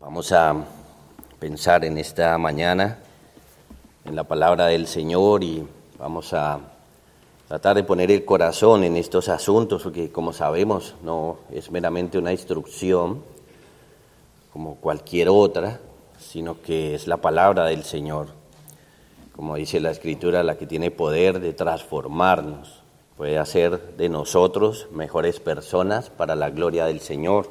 Vamos a pensar en esta mañana en la palabra del Señor y vamos a tratar de poner el corazón en estos asuntos, porque como sabemos no es meramente una instrucción como cualquier otra, sino que es la palabra del Señor, como dice la Escritura, la que tiene poder de transformarnos, puede hacer de nosotros mejores personas para la gloria del Señor.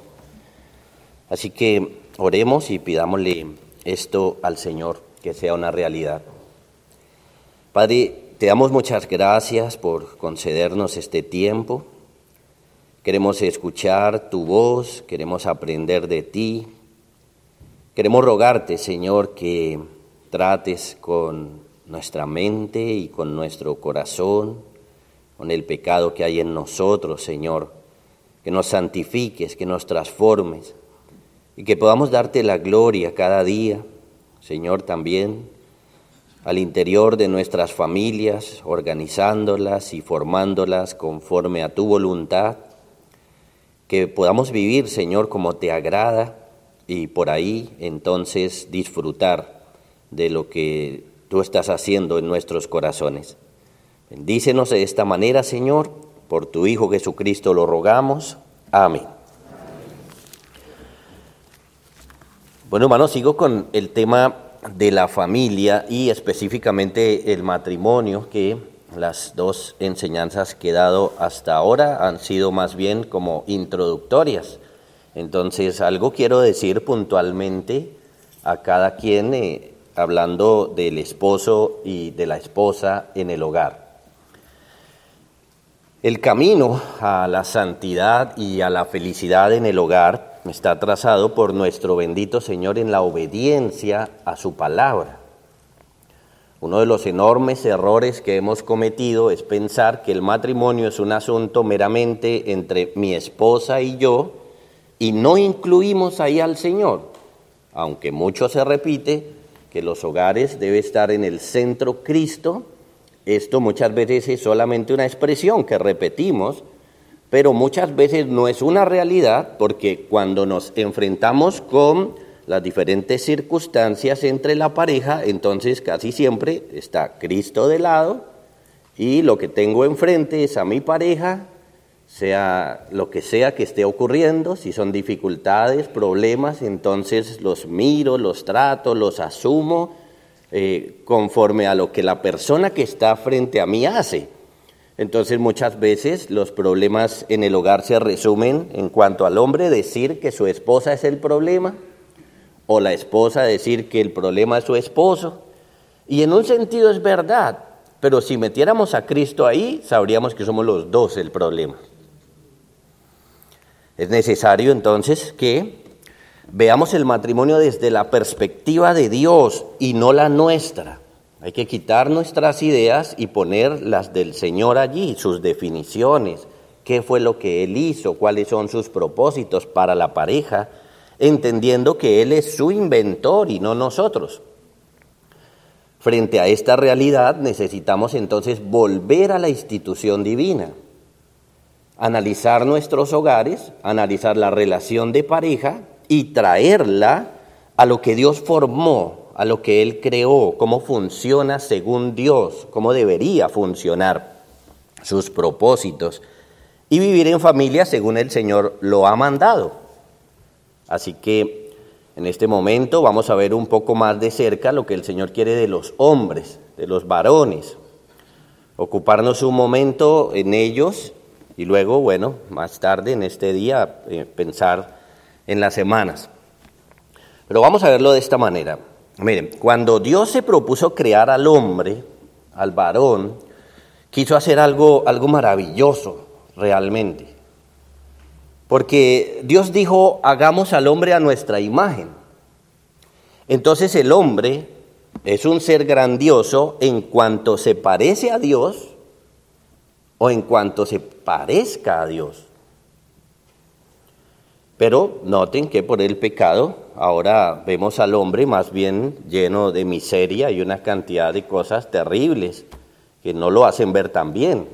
Así que Oremos y pidámosle esto al Señor, que sea una realidad. Padre, te damos muchas gracias por concedernos este tiempo. Queremos escuchar tu voz, queremos aprender de ti. Queremos rogarte, Señor, que trates con nuestra mente y con nuestro corazón, con el pecado que hay en nosotros, Señor, que nos santifiques, que nos transformes y que podamos darte la gloria cada día, Señor, también al interior de nuestras familias, organizándolas y formándolas conforme a tu voluntad, que podamos vivir, Señor, como te agrada y por ahí entonces disfrutar de lo que tú estás haciendo en nuestros corazones. Bendícenos de esta manera, Señor, por tu Hijo Jesucristo lo rogamos. Amén. Bueno, hermanos, sigo con el tema de la familia y específicamente el matrimonio, que las dos enseñanzas que he dado hasta ahora han sido más bien como introductorias. Entonces, algo quiero decir puntualmente a cada quien eh, hablando del esposo y de la esposa en el hogar. El camino a la santidad y a la felicidad en el hogar está trazado por nuestro bendito Señor en la obediencia a su palabra. Uno de los enormes errores que hemos cometido es pensar que el matrimonio es un asunto meramente entre mi esposa y yo y no incluimos ahí al Señor, aunque mucho se repite que los hogares debe estar en el centro Cristo, esto muchas veces es solamente una expresión que repetimos pero muchas veces no es una realidad porque cuando nos enfrentamos con las diferentes circunstancias entre la pareja, entonces casi siempre está Cristo de lado y lo que tengo enfrente es a mi pareja, sea lo que sea que esté ocurriendo, si son dificultades, problemas, entonces los miro, los trato, los asumo eh, conforme a lo que la persona que está frente a mí hace. Entonces muchas veces los problemas en el hogar se resumen en cuanto al hombre decir que su esposa es el problema o la esposa decir que el problema es su esposo. Y en un sentido es verdad, pero si metiéramos a Cristo ahí, sabríamos que somos los dos el problema. Es necesario entonces que veamos el matrimonio desde la perspectiva de Dios y no la nuestra. Hay que quitar nuestras ideas y poner las del Señor allí, sus definiciones, qué fue lo que Él hizo, cuáles son sus propósitos para la pareja, entendiendo que Él es su inventor y no nosotros. Frente a esta realidad necesitamos entonces volver a la institución divina, analizar nuestros hogares, analizar la relación de pareja y traerla a lo que Dios formó a lo que Él creó, cómo funciona según Dios, cómo debería funcionar sus propósitos y vivir en familia según el Señor lo ha mandado. Así que en este momento vamos a ver un poco más de cerca lo que el Señor quiere de los hombres, de los varones. Ocuparnos un momento en ellos y luego, bueno, más tarde en este día eh, pensar en las semanas. Pero vamos a verlo de esta manera. Miren, cuando Dios se propuso crear al hombre, al varón, quiso hacer algo, algo maravilloso realmente. Porque Dios dijo, hagamos al hombre a nuestra imagen. Entonces el hombre es un ser grandioso en cuanto se parece a Dios o en cuanto se parezca a Dios. Pero noten que por el pecado ahora vemos al hombre más bien lleno de miseria y una cantidad de cosas terribles que no lo hacen ver tan bien.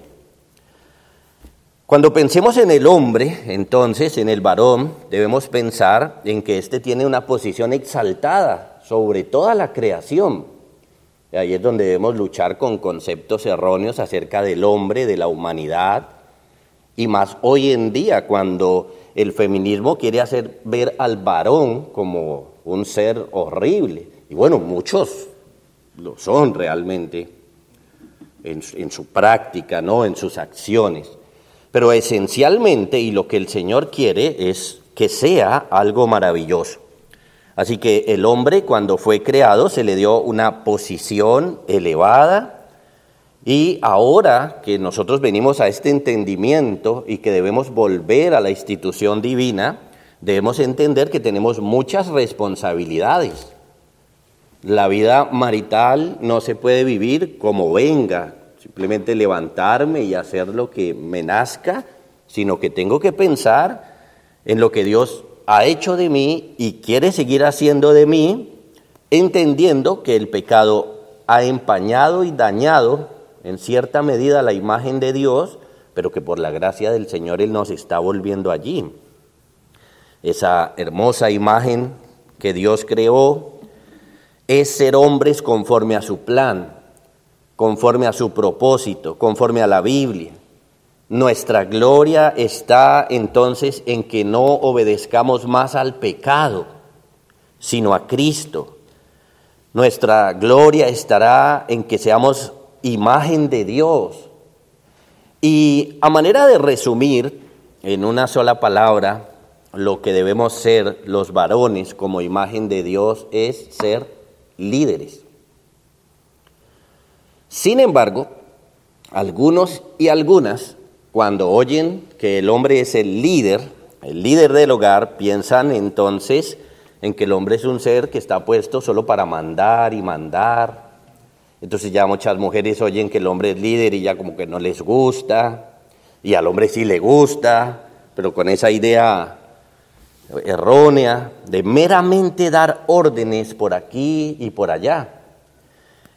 Cuando pensemos en el hombre, entonces, en el varón, debemos pensar en que éste tiene una posición exaltada sobre toda la creación. Y ahí es donde debemos luchar con conceptos erróneos acerca del hombre, de la humanidad, y más hoy en día cuando el feminismo quiere hacer ver al varón como un ser horrible. Y bueno, muchos lo son realmente en, su práctica, ¿no? en sus acciones. Pero esencialmente, y lo que el Señor quiere es que sea algo maravilloso. Así que el hombre cuando fue creado se le dio una posición elevada y ahora que nosotros venimos a este entendimiento y que debemos volver a la institución divina, debemos entender que tenemos muchas responsabilidades. La vida marital no se puede vivir como venga, simplemente levantarme y hacer lo que me nazca, sino que tengo que pensar en lo que Dios ha hecho de mí y quiere seguir haciendo de mí, entendiendo que el pecado ha empañado y dañado en cierta medida la imagen de Dios, pero que por la gracia del Señor Él nos está volviendo allí. Esa hermosa imagen que Dios creó es ser hombres conforme a su plan, conforme a su propósito, conforme a la Biblia. Nuestra gloria está entonces en que no obedezcamos más al pecado, sino a Cristo. Nuestra gloria estará en que seamos imagen de Dios. Y a manera de resumir en una sola palabra, lo que debemos ser los varones como imagen de Dios es ser líderes. Sin embargo, algunos y algunas, cuando oyen que el hombre es el líder, el líder del hogar, piensan entonces en que el hombre es un ser que está puesto solo para mandar y mandar. Entonces ya muchas mujeres oyen que el hombre es líder y ya como que no les gusta, y al hombre sí le gusta, pero con esa idea errónea de meramente dar órdenes por aquí y por allá.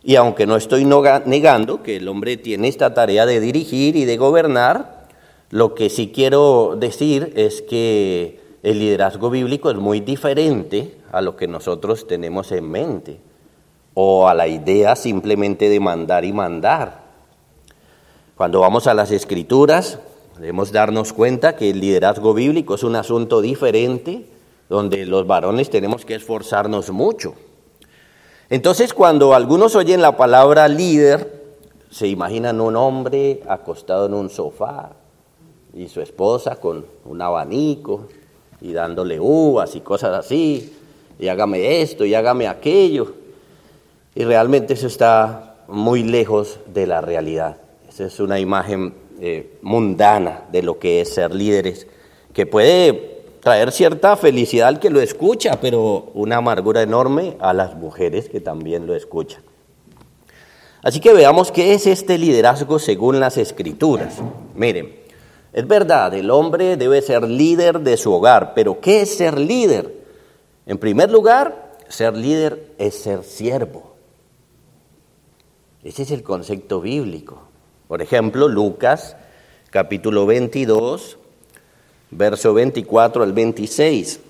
Y aunque no estoy negando que el hombre tiene esta tarea de dirigir y de gobernar, lo que sí quiero decir es que el liderazgo bíblico es muy diferente a lo que nosotros tenemos en mente o a la idea simplemente de mandar y mandar. Cuando vamos a las escrituras, debemos darnos cuenta que el liderazgo bíblico es un asunto diferente donde los varones tenemos que esforzarnos mucho. Entonces, cuando algunos oyen la palabra líder, se imaginan un hombre acostado en un sofá y su esposa con un abanico y dándole uvas y cosas así, y hágame esto y hágame aquello. Y realmente eso está muy lejos de la realidad. Esa es una imagen eh, mundana de lo que es ser líderes, que puede traer cierta felicidad al que lo escucha, pero una amargura enorme a las mujeres que también lo escuchan. Así que veamos qué es este liderazgo según las escrituras. Miren, es verdad, el hombre debe ser líder de su hogar, pero ¿qué es ser líder? En primer lugar, ser líder es ser siervo. Ese es el concepto bíblico. Por ejemplo, Lucas capítulo 22, verso 24 al 26.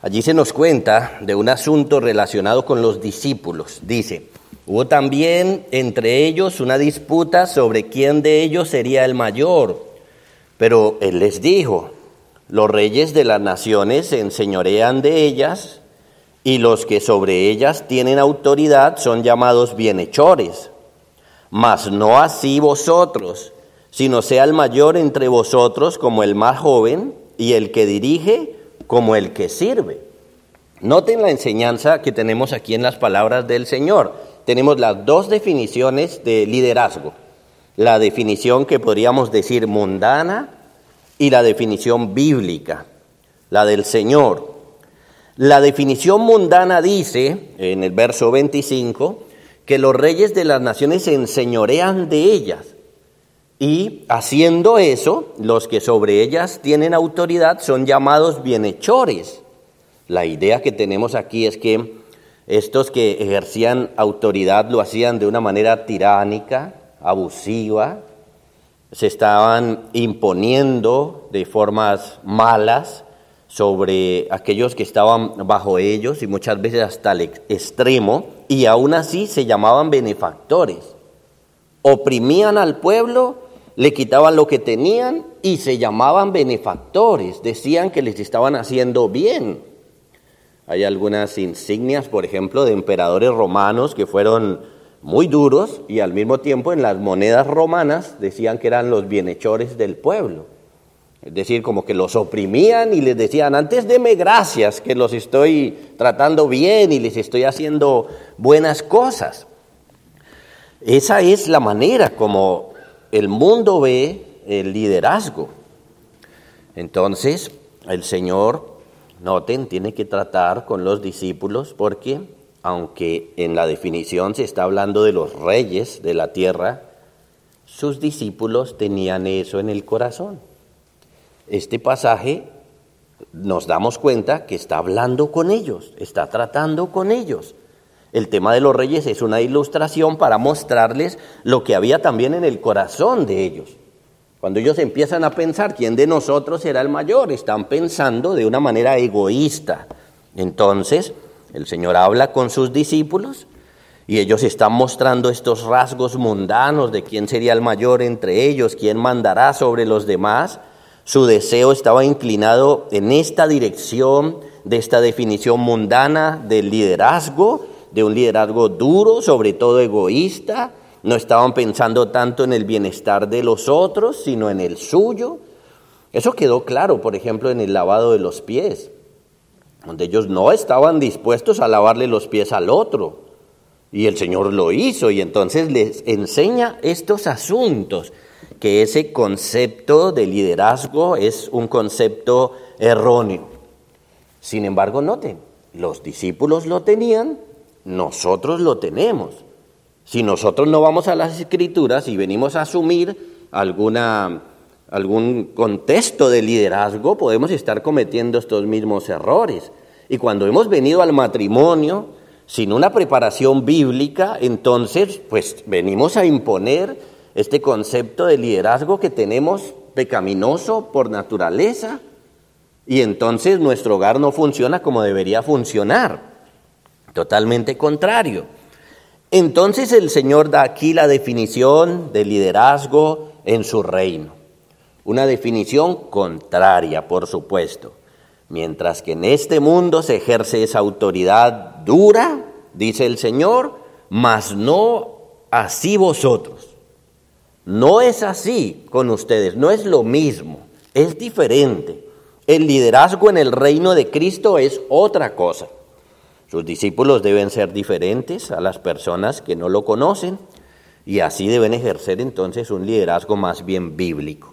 Allí se nos cuenta de un asunto relacionado con los discípulos. Dice, hubo también entre ellos una disputa sobre quién de ellos sería el mayor, pero él les dijo, los reyes de las naciones se enseñorean de ellas y los que sobre ellas tienen autoridad son llamados bienhechores. Mas no así vosotros, sino sea el mayor entre vosotros como el más joven y el que dirige como el que sirve. Noten la enseñanza que tenemos aquí en las palabras del Señor. Tenemos las dos definiciones de liderazgo. La definición que podríamos decir mundana y la definición bíblica, la del Señor. La definición mundana dice, en el verso 25, que los reyes de las naciones se enseñorean de ellas. Y haciendo eso, los que sobre ellas tienen autoridad son llamados bienhechores. La idea que tenemos aquí es que estos que ejercían autoridad lo hacían de una manera tiránica, abusiva, se estaban imponiendo de formas malas sobre aquellos que estaban bajo ellos y muchas veces hasta el extremo, y aún así se llamaban benefactores. Oprimían al pueblo le quitaban lo que tenían y se llamaban benefactores, decían que les estaban haciendo bien. Hay algunas insignias, por ejemplo, de emperadores romanos que fueron muy duros y al mismo tiempo en las monedas romanas decían que eran los bienhechores del pueblo. Es decir, como que los oprimían y les decían, antes deme gracias, que los estoy tratando bien y les estoy haciendo buenas cosas. Esa es la manera como el mundo ve el liderazgo. Entonces, el Señor, noten, tiene que tratar con los discípulos porque, aunque en la definición se está hablando de los reyes de la tierra, sus discípulos tenían eso en el corazón. Este pasaje nos damos cuenta que está hablando con ellos, está tratando con ellos. El tema de los reyes es una ilustración para mostrarles lo que había también en el corazón de ellos. Cuando ellos empiezan a pensar quién de nosotros será el mayor, están pensando de una manera egoísta. Entonces, el Señor habla con sus discípulos y ellos están mostrando estos rasgos mundanos de quién sería el mayor entre ellos, quién mandará sobre los demás. Su deseo estaba inclinado en esta dirección de esta definición mundana del liderazgo de un liderazgo duro, sobre todo egoísta, no estaban pensando tanto en el bienestar de los otros, sino en el suyo. Eso quedó claro, por ejemplo, en el lavado de los pies, donde ellos no estaban dispuestos a lavarle los pies al otro. Y el Señor lo hizo y entonces les enseña estos asuntos, que ese concepto de liderazgo es un concepto erróneo. Sin embargo, noten, los discípulos lo tenían, nosotros lo tenemos. Si nosotros no vamos a las escrituras y venimos a asumir alguna, algún contexto de liderazgo, podemos estar cometiendo estos mismos errores. Y cuando hemos venido al matrimonio sin una preparación bíblica, entonces pues venimos a imponer este concepto de liderazgo que tenemos pecaminoso por naturaleza y entonces nuestro hogar no funciona como debería funcionar. Totalmente contrario. Entonces el Señor da aquí la definición de liderazgo en su reino. Una definición contraria, por supuesto. Mientras que en este mundo se ejerce esa autoridad dura, dice el Señor, mas no así vosotros. No es así con ustedes, no es lo mismo, es diferente. El liderazgo en el reino de Cristo es otra cosa. Sus discípulos deben ser diferentes a las personas que no lo conocen y así deben ejercer entonces un liderazgo más bien bíblico.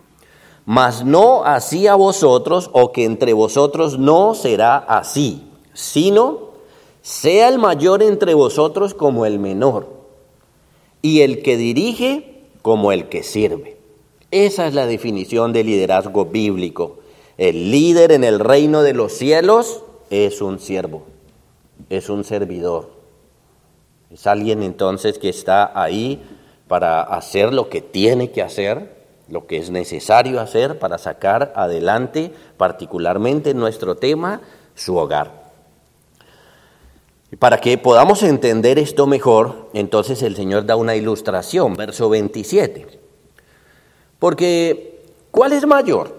Mas no así a vosotros o que entre vosotros no será así, sino sea el mayor entre vosotros como el menor y el que dirige como el que sirve. Esa es la definición de liderazgo bíblico. El líder en el reino de los cielos es un siervo es un servidor. Es alguien entonces que está ahí para hacer lo que tiene que hacer, lo que es necesario hacer para sacar adelante, particularmente en nuestro tema, su hogar. Y para que podamos entender esto mejor, entonces el Señor da una ilustración, verso 27. Porque, ¿cuál es mayor?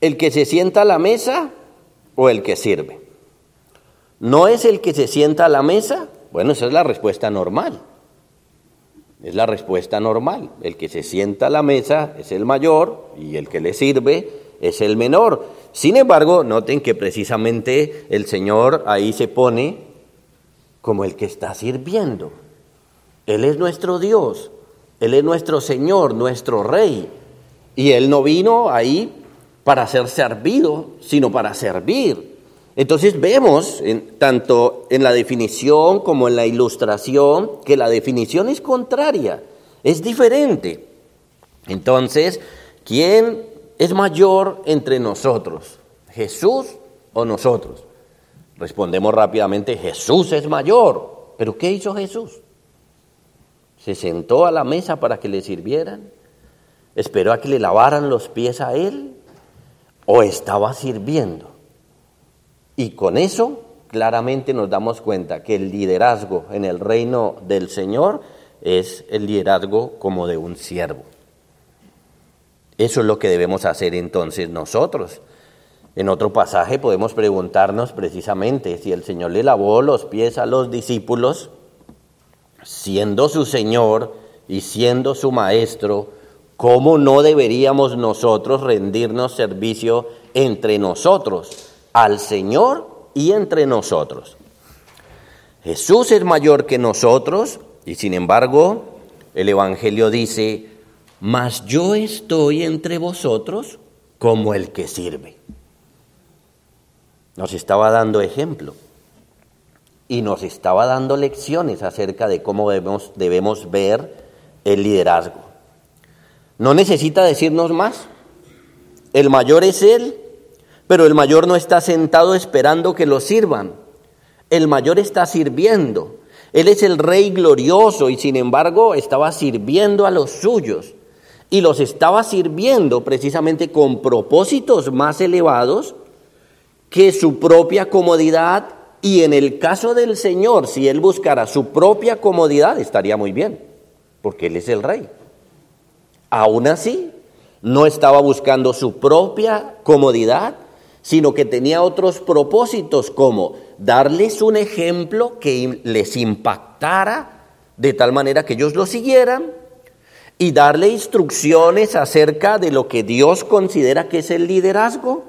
¿El que se sienta a la mesa o el que sirve? ¿No es el que se sienta a la mesa? Bueno, esa es la respuesta normal. Es la respuesta normal. El que se sienta a la mesa es el mayor y el que le sirve es el menor. Sin embargo, noten que precisamente el Señor ahí se pone como el que está sirviendo. Él es nuestro Dios, Él es nuestro Señor, nuestro Rey. Y Él no vino ahí para ser servido, sino para servir. Entonces vemos, tanto en la definición como en la ilustración, que la definición es contraria, es diferente. Entonces, ¿quién es mayor entre nosotros? ¿Jesús o nosotros? Respondemos rápidamente, Jesús es mayor. ¿Pero qué hizo Jesús? ¿Se sentó a la mesa para que le sirvieran? ¿Esperó a que le lavaran los pies a él? ¿O estaba sirviendo? Y con eso claramente nos damos cuenta que el liderazgo en el reino del Señor es el liderazgo como de un siervo. Eso es lo que debemos hacer entonces nosotros. En otro pasaje podemos preguntarnos precisamente si el Señor le lavó los pies a los discípulos, siendo su Señor y siendo su Maestro, ¿cómo no deberíamos nosotros rendirnos servicio entre nosotros, al Señor y entre nosotros? Jesús es mayor que nosotros y sin embargo el Evangelio dice, mas yo estoy entre vosotros como el que sirve. Nos estaba dando ejemplo y nos estaba dando lecciones acerca de cómo debemos, ver el liderazgo. No necesita decirnos más. El mayor es Él, pero el mayor no está sentado esperando que lo sirvan. El mayor está sirviendo. Él es el rey glorioso y sin embargo estaba sirviendo a los suyos. Y los estaba sirviendo precisamente con propósitos más elevados que su propia comodidad y en el caso del Señor, si Él buscara su propia comodidad, estaría muy bien, porque Él es el rey. Aún así, no estaba buscando su propia comodidad, sino que tenía otros propósitos como darles un ejemplo que les impactara de tal manera que ellos lo siguieran y darle instrucciones acerca de lo que Dios considera que es el liderazgo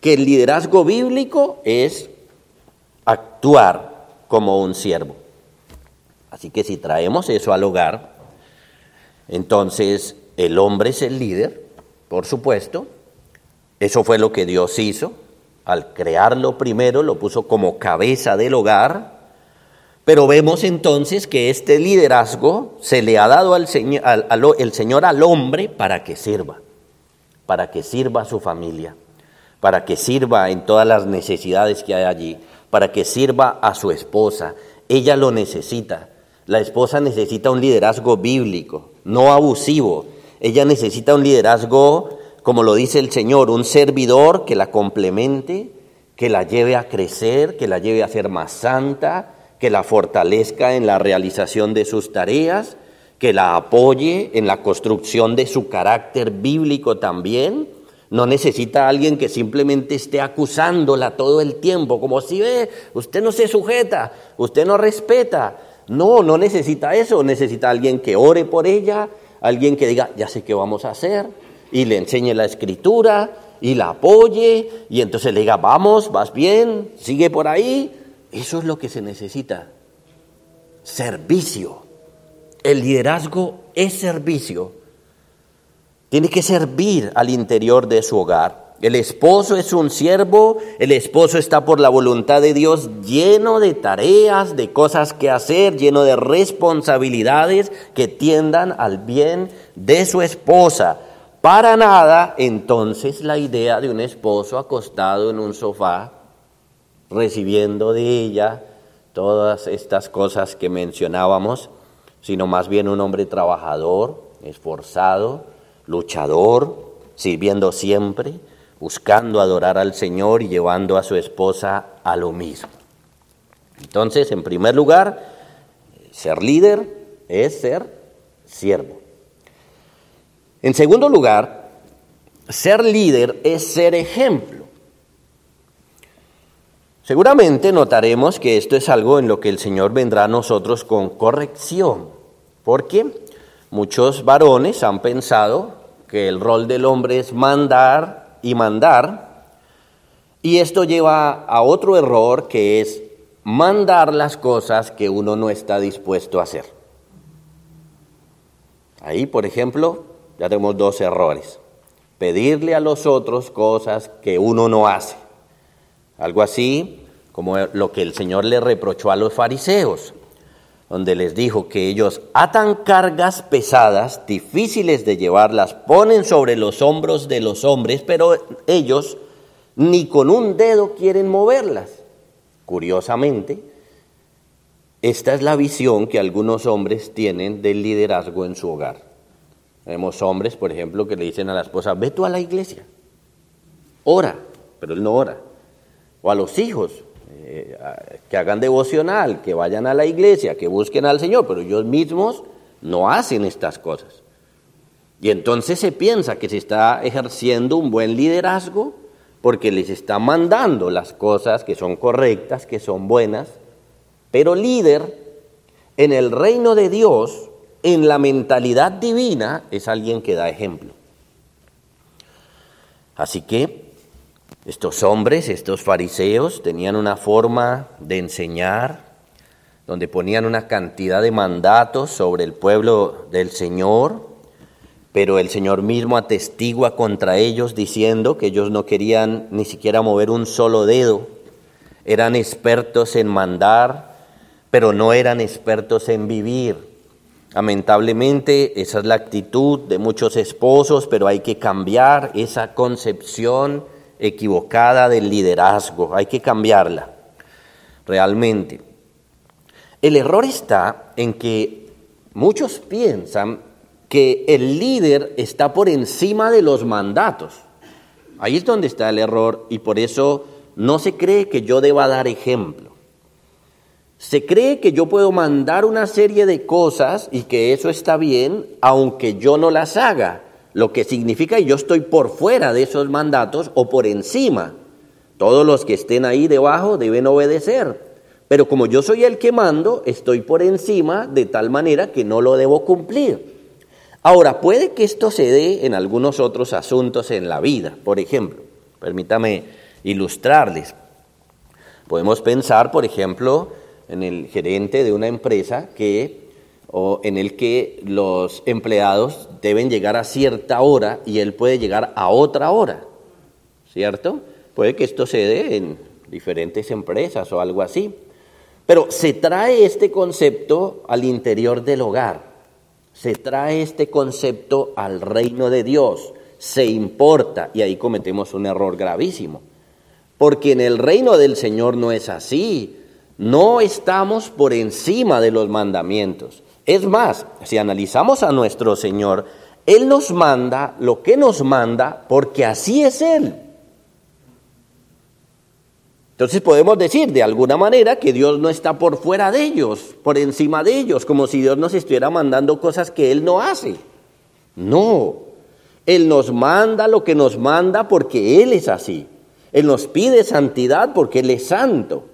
que el liderazgo bíblico es actuar como un siervo. Así que si traemos eso al hogar, entonces el hombre es el líder, por supuesto. Eso fue lo que Dios hizo. Al crearlo primero, lo puso como cabeza del hogar. Pero vemos entonces que este liderazgo se le ha dado al Señor, el Señor al hombre para que sirva, para que sirva a su familia para que sirva en todas las necesidades que hay allí, para que sirva a su esposa. Ella lo necesita. La esposa necesita un liderazgo bíblico, no abusivo. Ella necesita un liderazgo, como lo dice el Señor, un servidor que la complemente, que la lleve a crecer, que la lleve a ser más santa, que la fortalezca en la realización de sus tareas, que la apoye en la construcción de su carácter bíblico también no necesita alguien que simplemente esté acusándola todo el tiempo, como si ve, usted no se sujeta, usted no respeta. No, no necesita eso, necesita alguien que ore por ella, alguien que diga, ya sé qué vamos a hacer, y le enseñe la escritura, y la apoye, y entonces le diga, vamos, vas bien, sigue por ahí. Eso es lo que se necesita. Servicio. El liderazgo es servicio. Tiene que servir al interior de su hogar. El esposo es un siervo, el esposo está por la voluntad de Dios lleno de tareas, de cosas que hacer, lleno de responsabilidades que tiendan al bien de su esposa. Para nada, entonces, la idea de un esposo acostado en un sofá, recibiendo de ella todas estas cosas que mencionábamos, sino más bien un hombre trabajador, esforzado, luchador, sirviendo siempre, buscando adorar al Señor y llevando a su esposa a lo mismo. Entonces, en primer lugar, ser líder es ser siervo. En segundo lugar, ser líder es ser ejemplo. Seguramente notaremos que esto es algo en lo que el Señor vendrá a nosotros con corrección, porque Muchos varones han pensado que el rol del hombre es mandar y mandar, y esto lleva a otro error que es mandar las cosas que uno no está dispuesto a hacer. Ahí, por ejemplo, ya tenemos dos errores. Pedirle a los otros cosas que uno no hace. Algo así como lo que el Señor le reprochó a los fariseos. donde les dijo que ellos atan cargas pesadas, difíciles de llevar, las ponen sobre los hombros de los hombres, pero ellos ni con un dedo quieren moverlas. Curiosamente, esta es la visión que algunos hombres tienen del liderazgo en su hogar. Vemos hombres, por ejemplo, que le dicen a la esposa, ve tú a la iglesia, ora, pero él no ora. O a los hijos, eh, que hagan devocional, que vayan a la iglesia, que busquen al Señor, pero ellos mismos no hacen estas cosas. Y entonces se piensa que se está ejerciendo un buen liderazgo porque les está mandando las cosas que son correctas, que son buenas, pero líder en el reino de Dios, en la mentalidad divina, es alguien que da ejemplo. Así que estos hombres, estos fariseos, tenían una forma de enseñar donde ponían una cantidad de mandatos sobre el pueblo del Señor, pero el Señor mismo atestigua contra ellos diciendo que ellos no querían ni siquiera mover un solo dedo, eran expertos en mandar, pero no eran expertos en vivir. Lamentablemente esa es la actitud de muchos esposos, pero hay que cambiar esa concepción equivocada del liderazgo, hay que cambiarla realmente. El error está en que muchos piensan que el líder está por encima de los mandatos. Ahí es donde está el error y por eso no se cree que yo deba dar ejemplo. Se cree que yo puedo mandar una serie de cosas y que eso está bien aunque yo no las haga lo que significa que yo estoy por fuera de esos mandatos o por encima. Todos los que estén ahí debajo deben obedecer. Pero como yo soy el que mando, estoy por encima de tal manera que no lo debo cumplir. Ahora, puede que esto se dé en algunos otros asuntos en la vida. Por ejemplo, permítame ilustrarles. Podemos pensar, por ejemplo, en el gerente de una empresa que o en el que los empleados deben llegar a cierta hora y él puede llegar a otra hora, ¿cierto? Puede que esto se dé en diferentes empresas o algo así. Pero se trae este concepto al interior del hogar, se trae este concepto al reino de Dios, se importa y ahí cometemos un error gravísimo. Porque en el reino del Señor no es así, no estamos por encima de los mandamientos. Es más, si analizamos a nuestro Señor, Él nos manda lo que nos manda porque así es Él. Entonces podemos decir de alguna manera que Dios no está por fuera de ellos, por encima de ellos, como si Dios nos estuviera mandando cosas que Él no hace. No, Él nos manda lo que nos manda porque Él es así. Él nos pide santidad porque Él es santo.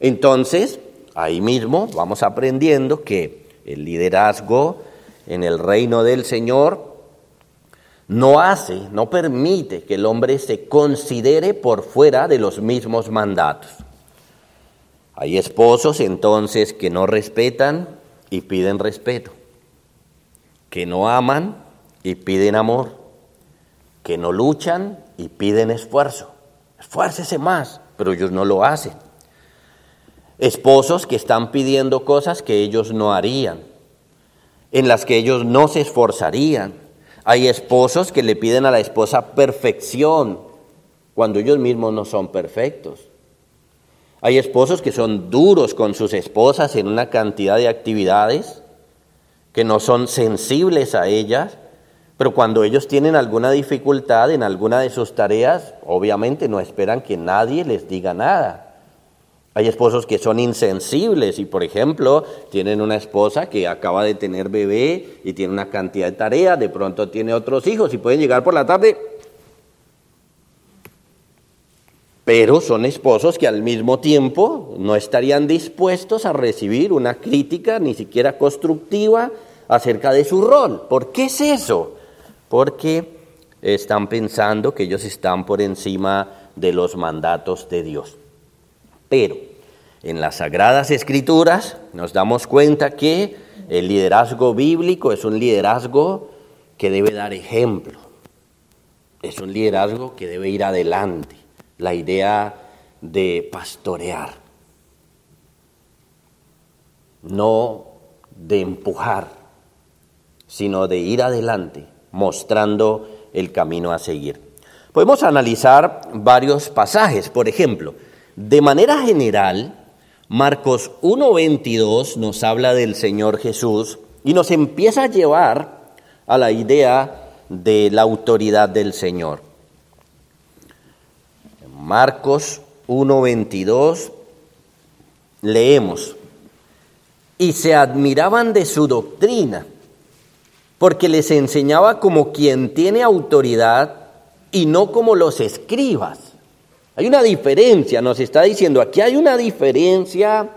Entonces, ahí mismo vamos aprendiendo que el liderazgo en el reino del Señor no hace, no permite que el hombre se considere por fuera de los mismos mandatos. Hay esposos entonces que no respetan y piden respeto, que no aman y piden amor, que no luchan y piden esfuerzo. Esfuércese más, pero ellos no lo hacen esposos que están pidiendo cosas que ellos no harían, en las que ellos no se esforzarían. Hay esposos que le piden a la esposa perfección cuando ellos mismos no son perfectos. Hay esposos que son duros con sus esposas en una cantidad de actividades, que no son sensibles a ellas, pero cuando ellos tienen alguna dificultad en alguna de sus tareas, obviamente no esperan que nadie les diga nada. Hay esposos que son insensibles y, por ejemplo, tienen una esposa que acaba de tener bebé y tiene una cantidad de tareas, de pronto tiene otros hijos y pueden llegar por la tarde. Pero son esposos que al mismo tiempo no estarían dispuestos a recibir una crítica, ni siquiera constructiva, acerca de su rol. ¿Por qué es eso? Porque están pensando que ellos están por encima de los mandatos de Dios. Pero en las Sagradas Escrituras nos damos cuenta que el liderazgo bíblico es un liderazgo que debe dar ejemplo, es un liderazgo que debe ir adelante, la idea de pastorear. no de empujar, sino de ir adelante, mostrando el camino a seguir. Podemos analizar varios pasajes, por ejemplo, de manera general, Marcos 1.22 nos habla del Señor Jesús y nos empieza a llevar a la idea de la autoridad del Señor. Marcos 1.22 leemos, y se admiraban de su doctrina, porque les enseñaba como quien tiene autoridad y no como los escribas. Hay una diferencia, nos está diciendo, aquí hay una diferencia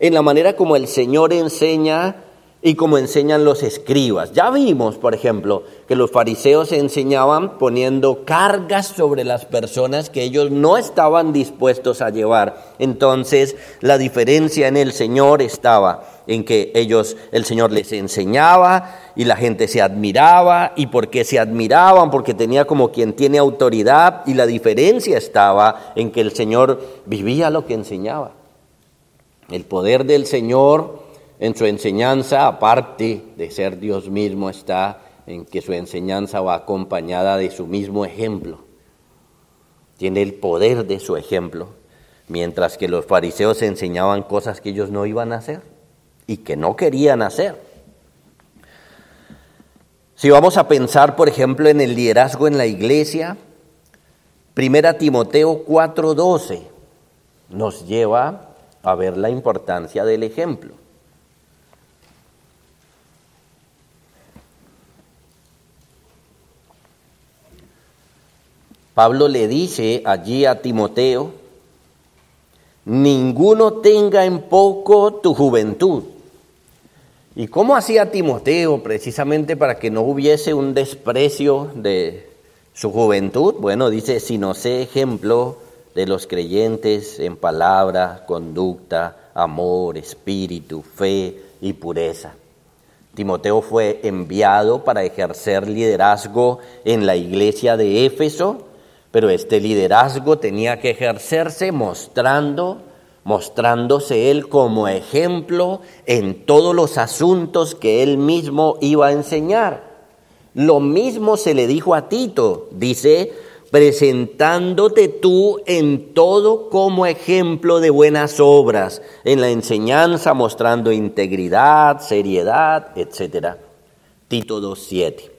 en la manera como el Señor enseña y como enseñan los escribas. Ya vimos, por ejemplo, que los fariseos enseñaban poniendo cargas sobre las personas que ellos no estaban dispuestos a llevar. Entonces, la diferencia en el Señor estaba en que ellos, el Señor les enseñaba y la gente se admiraba. ¿Y por qué se admiraban? Porque tenía como quien tiene autoridad y la diferencia estaba en que el Señor vivía lo que enseñaba. El poder del Señor en su enseñanza, aparte de ser Dios mismo, está en que su enseñanza va acompañada de su mismo ejemplo. Tiene el poder de su ejemplo, mientras que los fariseos enseñaban cosas que ellos no iban a hacer y que no querían hacer. Si vamos a pensar, por ejemplo, en el liderazgo en la iglesia, Primera Timoteo 4:12 nos lleva a ver la importancia del ejemplo. Pablo le dice allí a Timoteo, ninguno tenga en poco tu juventud. ¿Y cómo hacía Timoteo precisamente para que no hubiese un desprecio de su juventud? Bueno, dice, si no sé ejemplo de los creyentes en palabra, conducta, amor, espíritu, fe y pureza. Timoteo fue enviado para ejercer liderazgo en la iglesia de Éfeso pero este liderazgo tenía que ejercerse mostrando, mostrándose él como ejemplo en todos los asuntos que él mismo iba a enseñar. Lo mismo se le dijo a Tito, dice, presentándote tú en todo como ejemplo de buenas obras, en la enseñanza mostrando integridad, seriedad, etc. Tito 2.7.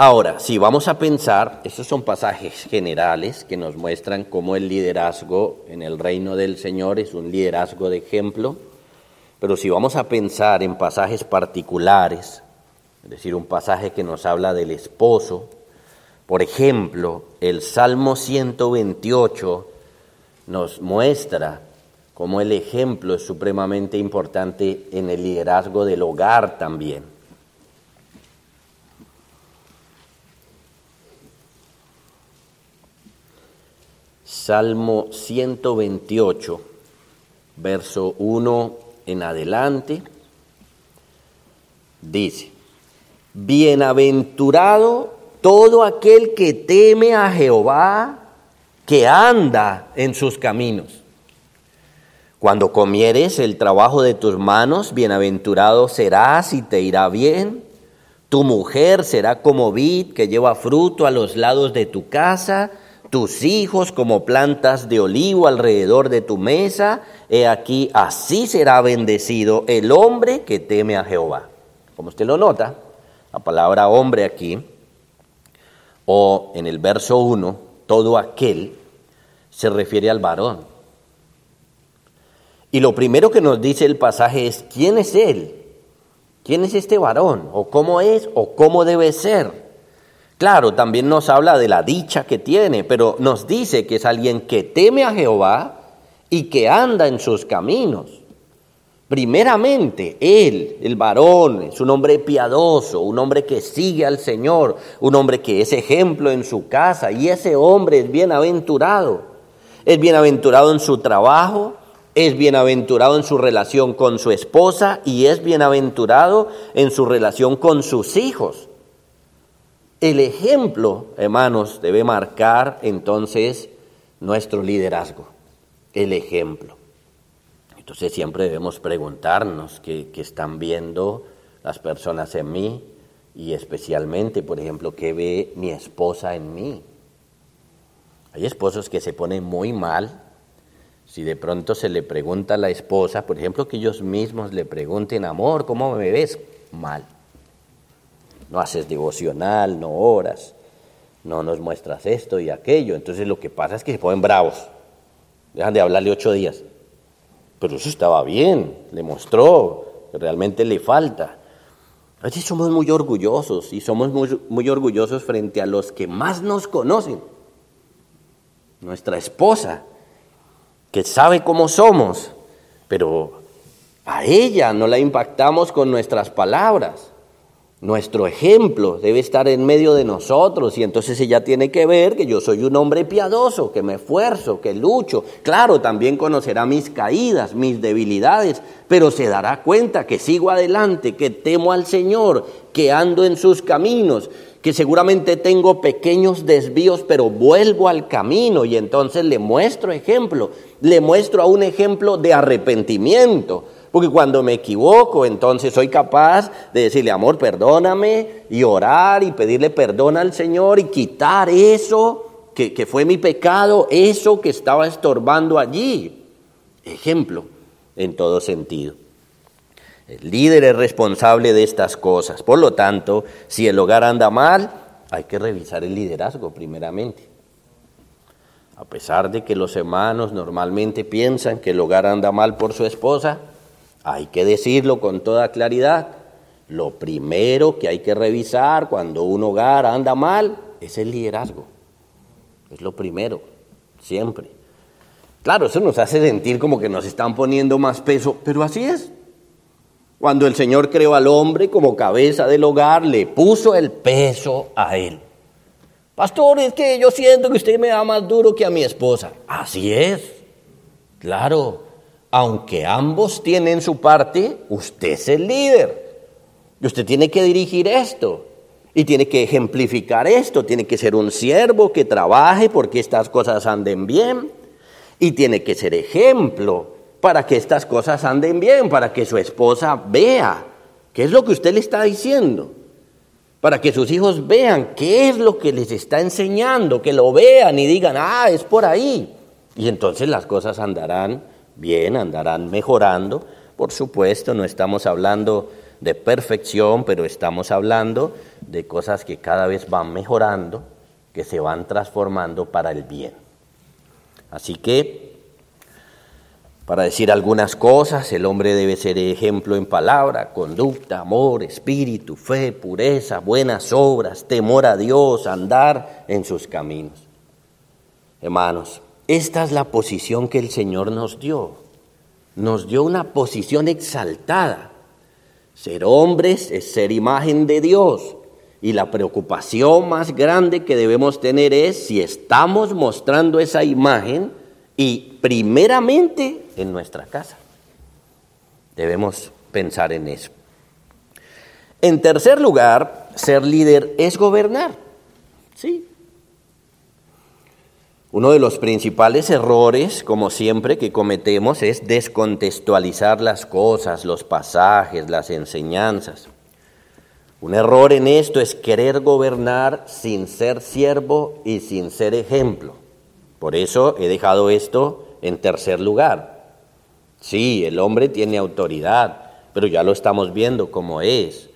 Ahora, si vamos a pensar, estos son pasajes generales que nos muestran cómo el liderazgo en el reino del Señor es un liderazgo de ejemplo, pero si vamos a pensar en pasajes particulares, es decir, un pasaje que nos habla del esposo, por ejemplo, el Salmo 128 nos muestra cómo el ejemplo es supremamente importante en el liderazgo del hogar también. Salmo 128, verso 1 en adelante, dice, Bienaventurado todo aquel que teme a Jehová, que anda en sus caminos. Cuando comieres el trabajo de tus manos, bienaventurado serás y te irá bien. Tu mujer será como vid que lleva fruto a los lados de tu casa tus hijos como plantas de olivo alrededor de tu mesa, he aquí, así será bendecido el hombre que teme a Jehová. Como usted lo nota, la palabra hombre aquí, o en el verso 1, todo aquel, se refiere al varón. Y lo primero que nos dice el pasaje es, ¿quién es él? ¿Quién es este varón? ¿O cómo es? ¿O cómo debe ser? Claro, también nos habla de la dicha que tiene, pero nos dice que es alguien que teme a Jehová y que anda en sus caminos. Primeramente, él, el varón, es un hombre piadoso, un hombre que sigue al Señor, un hombre que es ejemplo en su casa y ese hombre es bienaventurado. Es bienaventurado en su trabajo, es bienaventurado en su relación con su esposa y es bienaventurado en su relación con sus hijos. El ejemplo, hermanos, debe marcar entonces nuestro liderazgo. El ejemplo. Entonces siempre debemos preguntarnos qué, están viendo las personas en mí y especialmente, por ejemplo, qué ve mi esposa en mí. Hay esposos que se ponen muy mal si de pronto se le pregunta a la esposa, por ejemplo, que ellos mismos le pregunten, amor, ¿cómo me ves? Mal. No haces devocional, no oras, no nos muestras esto y aquello. Entonces lo que pasa es que se ponen bravos. Dejan de hablarle ocho días. Pero eso estaba bien, le mostró que realmente le falta. A veces somos muy orgullosos y somos muy, muy orgullosos frente a los que más nos conocen. Nuestra esposa que sabe cómo somos, pero a ella no la impactamos con nuestras palabras. Nuestro ejemplo debe estar en medio de nosotros y entonces ella tiene que ver que yo soy un hombre piadoso, que me esfuerzo, que lucho. Claro, también conocerá mis caídas, mis debilidades, pero se dará cuenta que sigo adelante, que temo al Señor, que ando en sus caminos, que seguramente tengo pequeños desvíos, pero vuelvo al camino y entonces le muestro ejemplo, le muestro a un ejemplo de arrepentimiento. Porque cuando me equivoco, entonces soy capaz de decirle, amor, perdóname, y orar y pedirle perdón al Señor y quitar eso que, que fue mi pecado, eso que estaba estorbando allí. Ejemplo en todo sentido. El líder es responsable de estas cosas. Por lo tanto, si el hogar anda mal, hay que revisar el liderazgo primeramente. A pesar de que los hermanos normalmente piensan que el hogar anda mal por su esposa, hay que decirlo con toda claridad. Lo primero que hay que revisar cuando un hogar anda mal es el liderazgo. Es lo primero, siempre. Claro, eso nos hace sentir como que nos están poniendo más peso, pero así es. Cuando el Señor creó al hombre como cabeza del hogar, le puso el peso a él. Pastor, es que yo siento que usted me da más duro que a mi esposa. Así es. Claro, aunque ambos tienen su parte, usted es el líder. Y usted tiene que dirigir esto. Y tiene que ejemplificar esto. Tiene que ser un siervo que trabaje porque estas cosas anden bien. Y tiene que ser ejemplo para que estas cosas anden bien, para que su esposa vea qué es lo que usted le está diciendo, para que sus hijos vean qué es lo que les está enseñando, que lo vean y digan, ah, es por ahí. Y entonces las cosas andarán bien, andarán mejorando. Por supuesto, no estamos hablando de perfección, pero estamos hablando de cosas que cada vez van mejorando, que se van transformando para el bien. Así que para decir algunas cosas, el hombre debe ser ejemplo en palabra, conducta, amor, espíritu, fe, pureza, buenas obras, temor a Dios, andar en sus caminos. Hermanos, esta es la posición que el Señor nos dio. Nos dio una posición exaltada. Ser hombres es ser imagen de Dios. Y la preocupación más grande que debemos tener es si estamos mostrando esa imagen y primeramente en nuestra casa. Debemos pensar en eso. En tercer lugar, ser líder es gobernar. Sí. Uno de los principales errores, como siempre, que cometemos es descontextualizar las cosas, los pasajes, las enseñanzas. Un error en esto es querer gobernar sin ser siervo y sin ser ejemplo. Por eso he dejado esto en tercer lugar. Sí, el hombre tiene autoridad, pero ya lo estamos viendo como es.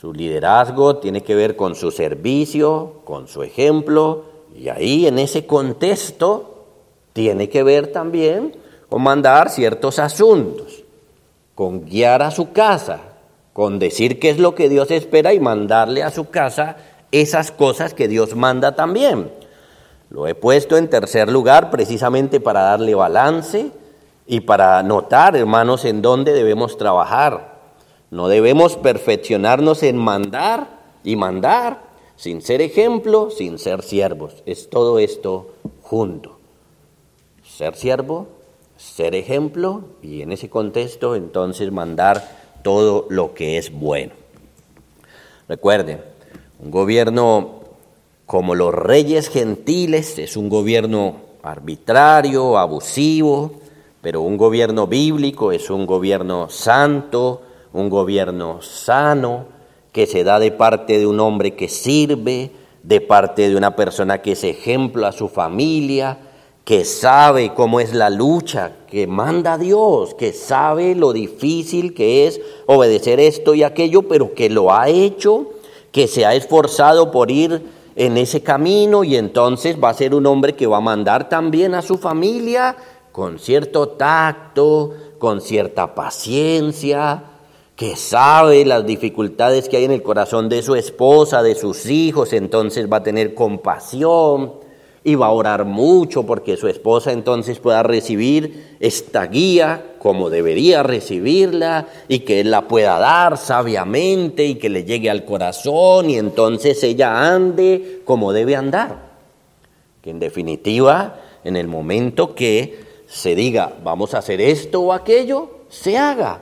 Su liderazgo tiene que ver con su servicio, con su ejemplo, y ahí en ese contexto tiene que ver también con mandar ciertos asuntos, con guiar a su casa, con decir qué es lo que Dios espera y mandarle a su casa esas cosas que Dios manda también. Lo he puesto en tercer lugar precisamente para darle balance y para notar, hermanos, en dónde debemos trabajar. No debemos perfeccionarnos en mandar y mandar, sin ser ejemplo, sin ser siervos. Es todo esto junto. Ser siervo, ser ejemplo y en ese contexto entonces mandar todo lo que es bueno. Recuerden, un gobierno como los reyes gentiles, es un gobierno arbitrario, abusivo, Pero un gobierno bíblico es un gobierno santo, un gobierno sano, que se da de parte de un hombre que sirve, de parte de una persona que es ejemplo a su familia, que sabe cómo es la lucha, que manda a Dios, que sabe lo difícil que es obedecer esto y aquello, pero que lo ha hecho, que se ha esforzado por ir en ese camino y entonces va a ser un hombre que va a mandar también a su familia con cierto tacto, con cierta paciencia, que sabe las dificultades que hay en el corazón de su esposa, de sus hijos, entonces va a tener compasión y va a orar mucho porque su esposa entonces pueda recibir esta guía como debería recibirla y que él la pueda dar sabiamente y que le llegue al corazón y entonces ella ande como debe andar. Que en definitiva, en el momento que se diga vamos a hacer esto o aquello, se haga,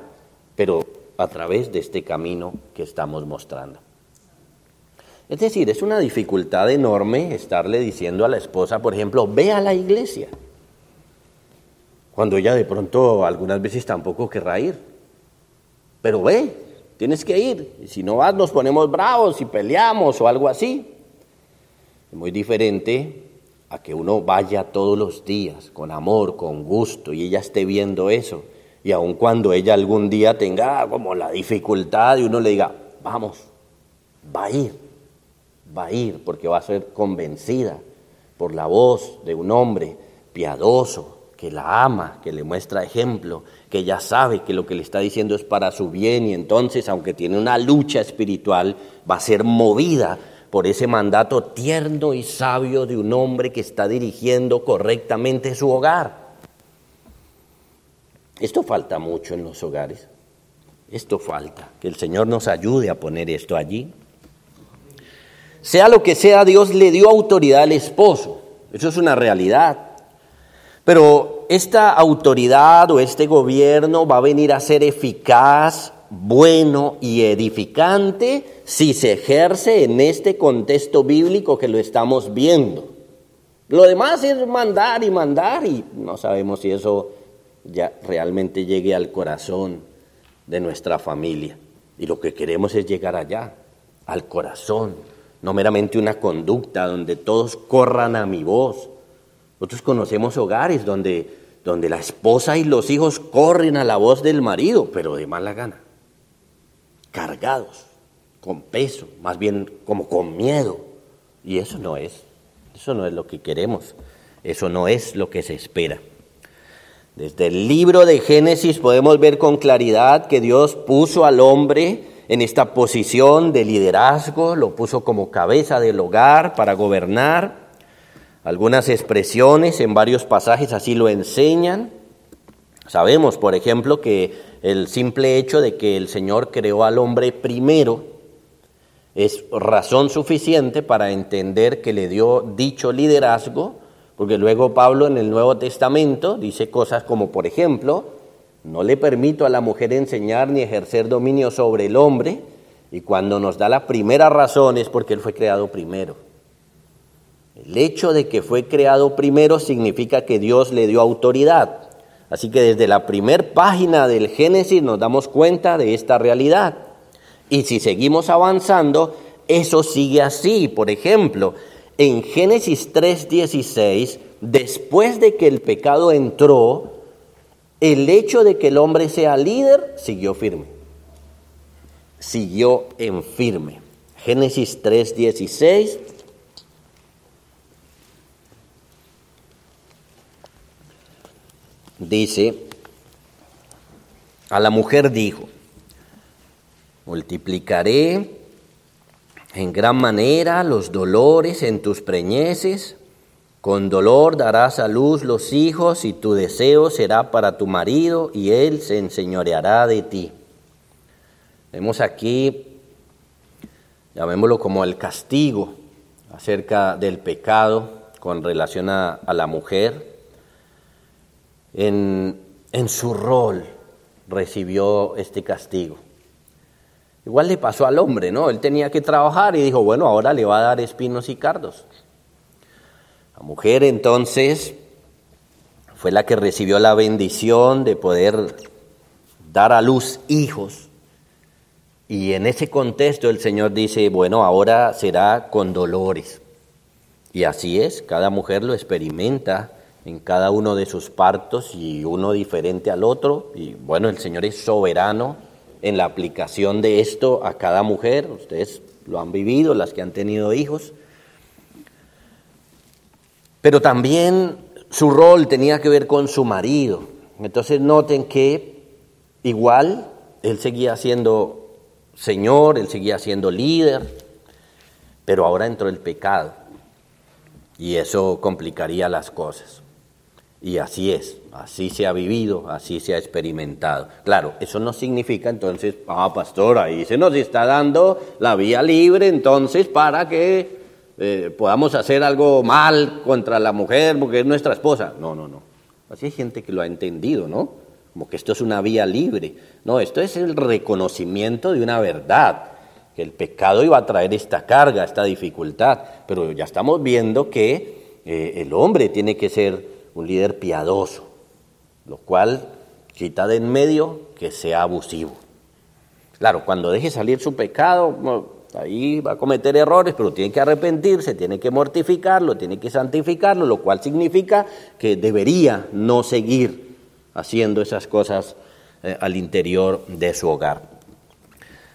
pero a través de este camino que estamos mostrando. Es decir, es una dificultad enorme estarle diciendo a la esposa, por ejemplo, ve a la iglesia, cuando ella de pronto algunas veces tampoco querrá ir. Pero ve, tienes que ir, y si no vas nos ponemos bravos y peleamos o algo así. Es muy diferente a que uno vaya todos los días con amor, con gusto, y ella esté viendo eso y aun cuando ella algún día tenga como la dificultad y uno le diga, vamos, va a ir, va a ir, porque va a ser convencida por la voz de un hombre piadoso, que la ama, que le muestra ejemplo, que ya sabe que lo que le está diciendo es para su bien y entonces, aunque tiene una lucha espiritual, va a ser movida por ese mandato tierno y sabio de un hombre que está dirigiendo correctamente su hogar. Esto falta mucho en los hogares. Esto falta. Que el Señor nos ayude a poner esto allí. Sea lo que sea, Dios le dio autoridad al esposo. Eso es una realidad. Pero esta autoridad o este gobierno va a venir a ser eficaz, bueno y edificante si se ejerce en este contexto bíblico que lo estamos viendo. Lo demás es mandar y mandar y no sabemos si eso ya realmente llegue al corazón de nuestra familia. Y lo que queremos es llegar allá, al corazón, no meramente una conducta donde todos corran a mi voz. Nosotros conocemos hogares donde, donde la esposa y los hijos corren a la voz del marido, pero de mala gana, cargados, con peso, más bien como con miedo. Y eso no es, eso no es lo que queremos, eso no es lo que se espera. Desde el libro de Génesis podemos ver con claridad que Dios puso al hombre en esta posición de liderazgo, lo puso como cabeza del hogar para gobernar. Algunas expresiones en varios pasajes así lo enseñan. Sabemos, por ejemplo, que el simple hecho de que el Señor creó al hombre primero es razón suficiente para entender que le dio dicho liderazgo porque luego Pablo en el Nuevo Testamento dice cosas como, por ejemplo, no le permito a la mujer enseñar ni ejercer dominio sobre el hombre, y cuando nos da la primera razón es porque él fue creado primero. El hecho de que fue creado primero significa que Dios le dio autoridad. Así que desde la primera página del Génesis nos damos cuenta de esta realidad. Y si seguimos avanzando, eso sigue así. Por ejemplo, en Génesis 3:16, después de que el pecado entró, el hecho de que el hombre sea líder siguió firme. Siguió en firme. Génesis 3:16. Dice, a la mujer dijo, multiplicaré en gran manera los dolores en tus preñeces, con dolor darás a luz los hijos y tu deseo será para tu marido y él se enseñoreará de ti. Vemos aquí, llamémoslo como el castigo acerca del pecado con relación a, la mujer. En, en su rol recibió este castigo. Igual le pasó al hombre, ¿no? Él tenía que trabajar y dijo, bueno, ahora le va a dar espinos y cardos. La mujer entonces fue la que recibió la bendición de poder dar a luz hijos. Y en ese contexto el Señor dice, bueno, ahora será con dolores. Y así es, cada mujer lo experimenta en cada uno de sus partos y uno diferente al otro. Y bueno, el Señor es soberano en la aplicación de esto a cada mujer. Ustedes lo han vivido, las que han tenido hijos. Pero también su rol tenía que ver con su marido. Entonces noten que igual él seguía siendo Señor, él seguía siendo líder, pero ahora entró el pecado y eso complicaría las cosas. Y así es, así se ha vivido, así se ha experimentado. Claro, eso no significa entonces, ah, pastor, ahí se nos está dando la vía libre entonces para que eh, podamos hacer algo mal contra la mujer porque es nuestra esposa. No, no, no. Así hay gente que lo ha entendido, ¿no? Como que esto es una vía libre. No, esto es el reconocimiento de una verdad, que el pecado iba a traer esta carga, esta dificultad, pero ya estamos viendo que eh, el hombre tiene que ser un líder piadoso, lo cual quita de en medio que sea abusivo. Claro, cuando deje salir su pecado, ahí va a cometer errores, pero tiene que arrepentirse, tiene que mortificarlo, tiene que santificarlo, lo cual significa que debería no seguir haciendo esas cosas eh, al interior de su hogar.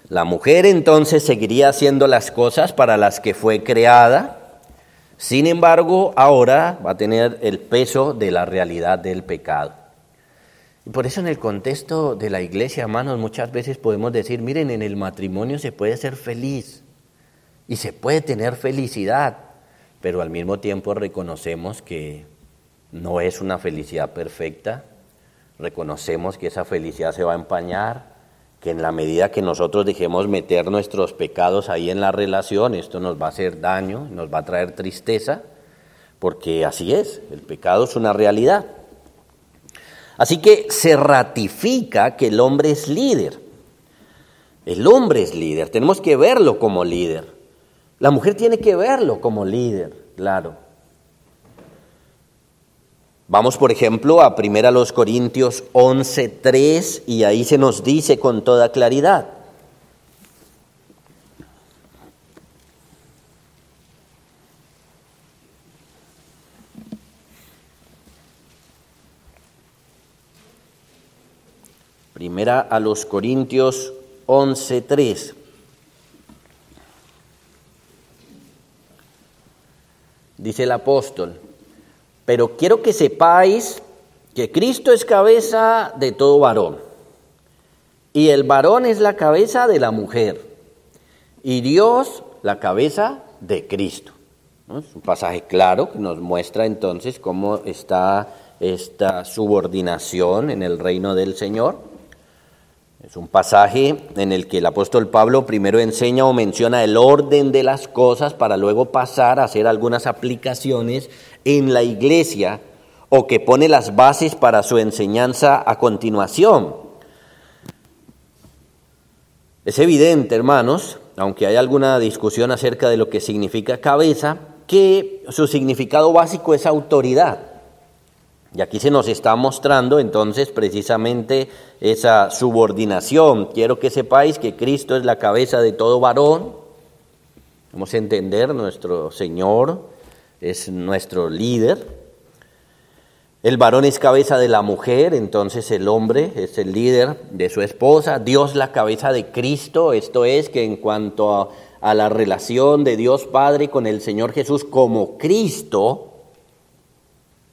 La mujer entonces seguiría haciendo las cosas para las que fue creada, sin embargo, ahora va a tener el peso de la realidad del pecado. Y por eso en el contexto de la iglesia, hermanos, muchas veces podemos decir, miren, en el matrimonio se puede ser feliz y se puede tener felicidad, pero al mismo tiempo reconocemos que no es una felicidad perfecta, reconocemos que esa felicidad se va a empañar, que en la medida que nosotros dejemos meter nuestros pecados ahí en la relación, esto nos va a hacer daño, nos va a traer tristeza, porque así es, el pecado es una realidad. Así que se ratifica que el hombre es líder. El hombre es líder, tenemos que verlo como líder. La mujer tiene que verlo como líder, claro. Vamos, por ejemplo, a 1 Corintios 11.3 y ahí se nos dice con toda claridad. Primera a los Corintios 11.3. Dice el apóstol, pero quiero que sepáis que Cristo es cabeza de todo varón. Y el varón es la cabeza de la mujer. Y Dios la cabeza de Cristo. Es un pasaje claro que nos muestra entonces cómo está esta subordinación en el reino del Señor. Es un pasaje en el que el apóstol Pablo primero enseña o menciona el orden de las cosas para luego pasar a hacer algunas aplicaciones en la iglesia o que pone las bases para su enseñanza a continuación. Es evidente, hermanos, aunque hay alguna discusión acerca de lo que significa cabeza, que su significado básico es autoridad. Y aquí se nos está mostrando entonces precisamente esa subordinación. Quiero que sepáis que Cristo es la cabeza de todo varón. Vamos a entender, nuestro Señor es nuestro líder. El varón es cabeza de la mujer, entonces el hombre es el líder de su esposa. Dios la cabeza de Cristo, esto es que en cuanto a, la relación de Dios Padre con el Señor Jesús como Cristo,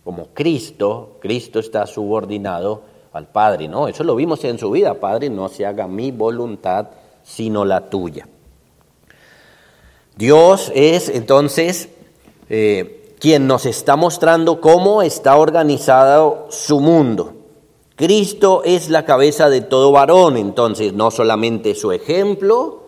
como Cristo, Cristo está subordinado al Padre, ¿no? Eso lo vimos en su vida, Padre, no se haga mi voluntad, sino la tuya. Dios es entonces eh, quien nos está mostrando cómo está organizado su mundo. Cristo es la cabeza de todo varón, entonces no solamente su ejemplo,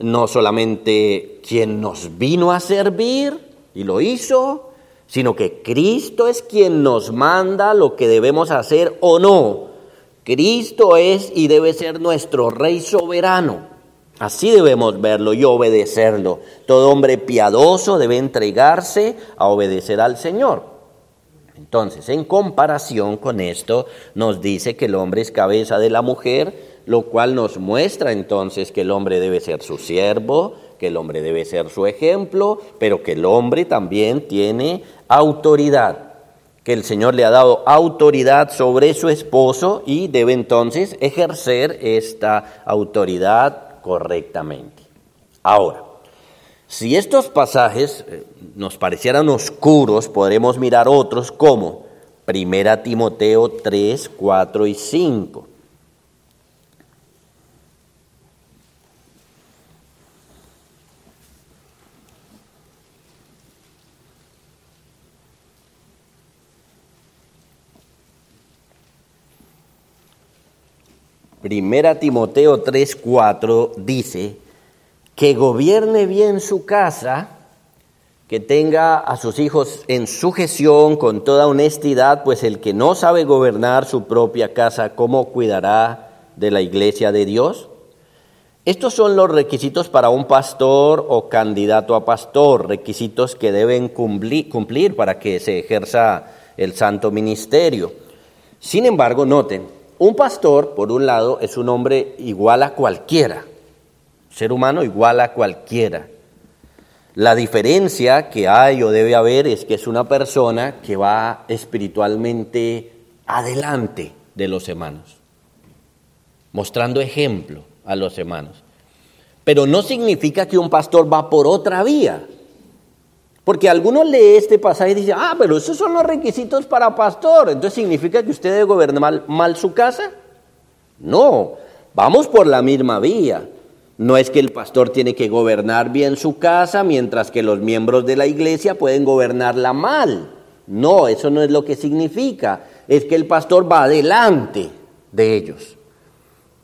no solamente quien nos vino a servir y lo hizo, sino que Cristo es quien nos manda lo que debemos hacer o no. Cristo es y debe ser nuestro Rey soberano. Así debemos verlo y obedecerlo. Todo hombre piadoso debe entregarse a obedecer al Señor. Entonces, en comparación con esto, nos dice que el hombre es cabeza de la mujer, lo cual nos muestra entonces que el hombre debe ser su siervo, que el hombre debe ser su ejemplo, pero que el hombre también tiene autoridad, que el Señor le ha dado autoridad sobre su esposo y debe entonces ejercer esta autoridad correctamente. Ahora, si estos pasajes eh, nos parecieran oscuros, podremos mirar otros como Primera Timoteo 3, 4 y 5. Primera Timoteo 3, 4 dice, que gobierne bien su casa, que tenga a sus hijos en sujeción con toda honestidad, pues el que no sabe gobernar su propia casa, ¿cómo cuidará de la iglesia de Dios? Estos son los requisitos para un pastor o candidato a pastor, requisitos que deben cumplir, cumplir para que se ejerza el santo ministerio. Sin embargo, noten, un pastor, por un lado, es un hombre igual a cualquiera, ser humano igual a cualquiera. La diferencia que hay o debe haber es que es una persona que va espiritualmente adelante de los hermanos, mostrando ejemplo a los hermanos. Pero no significa que un pastor va por otra vía. Porque algunos lee este pasaje y dice, ah, pero esos son los requisitos para pastor. Entonces significa que usted debe gobernar mal su casa. No, vamos por la misma vía. No es que el pastor tiene que gobernar bien su casa, mientras que los miembros de la iglesia pueden gobernarla mal. No, eso no es lo que significa. Es que el pastor va adelante de ellos.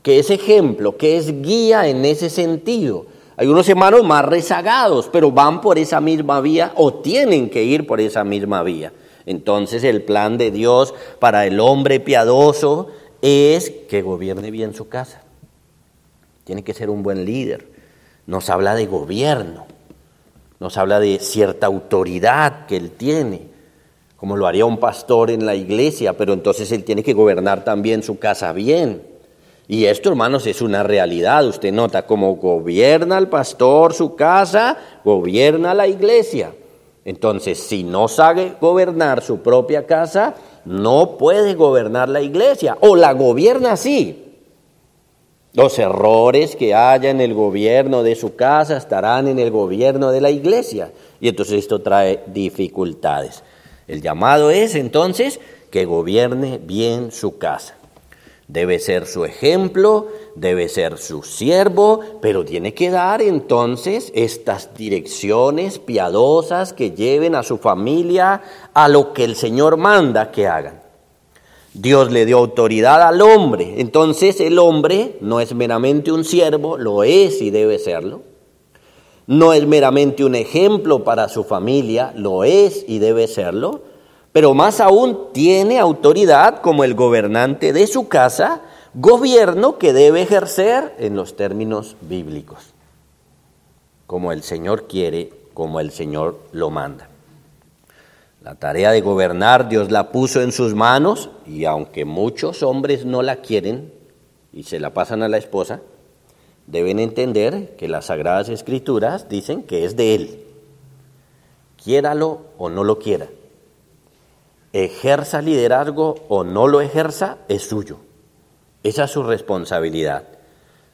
Que es ejemplo, que es guía en ese sentido. Hay unos hermanos más rezagados, pero van por esa misma vía o tienen que ir por esa misma vía. Entonces el plan de Dios para el hombre piadoso es que gobierne bien su casa tiene que ser un buen líder. Nos habla de gobierno, nos habla de cierta autoridad que él tiene, como lo haría un pastor en la iglesia, pero entonces él tiene que gobernar también su casa bien. Y esto, hermanos, es una realidad. Usted nota cómo gobierna el pastor su casa, gobierna la iglesia. Entonces, si no sabe gobernar su propia casa, no puede gobernar la iglesia. O la gobierna así, los errores que haya en el gobierno de su casa estarán en el gobierno de la iglesia. Y entonces esto trae dificultades. El llamado es entonces que gobierne bien su casa. Debe ser su ejemplo, debe ser su siervo, pero tiene que dar entonces estas direcciones piadosas que lleven a su familia a lo que el Señor manda que hagan. Dios le dio autoridad al hombre. Entonces el hombre no es meramente un siervo, lo es y debe serlo. No es meramente un ejemplo para su familia, lo es y debe serlo. Pero más aún tiene autoridad como el gobernante de su casa, gobierno que debe ejercer en los términos bíblicos, como el Señor quiere, como el Señor lo manda. La tarea de gobernar Dios la puso en sus manos y aunque muchos hombres no la quieren y se la pasan a la esposa, deben entender que las sagradas escrituras dicen que es de Él. Quiéralo o no lo quiera. Ejerza liderazgo o no lo ejerza, es suyo. Esa es su responsabilidad.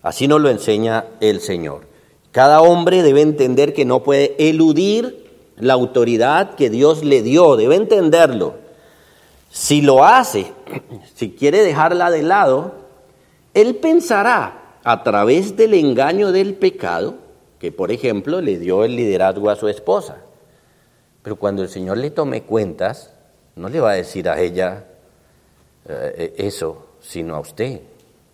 Así nos lo enseña el Señor. Cada hombre debe entender que no puede eludir la autoridad que Dios le dio, debe entenderlo. Si lo hace, si quiere dejarla de lado, él pensará a través del engaño del pecado, que por ejemplo le dio el liderazgo a su esposa. Pero cuando el Señor le tome cuentas, no le va a decir a ella eh, eso, sino a usted.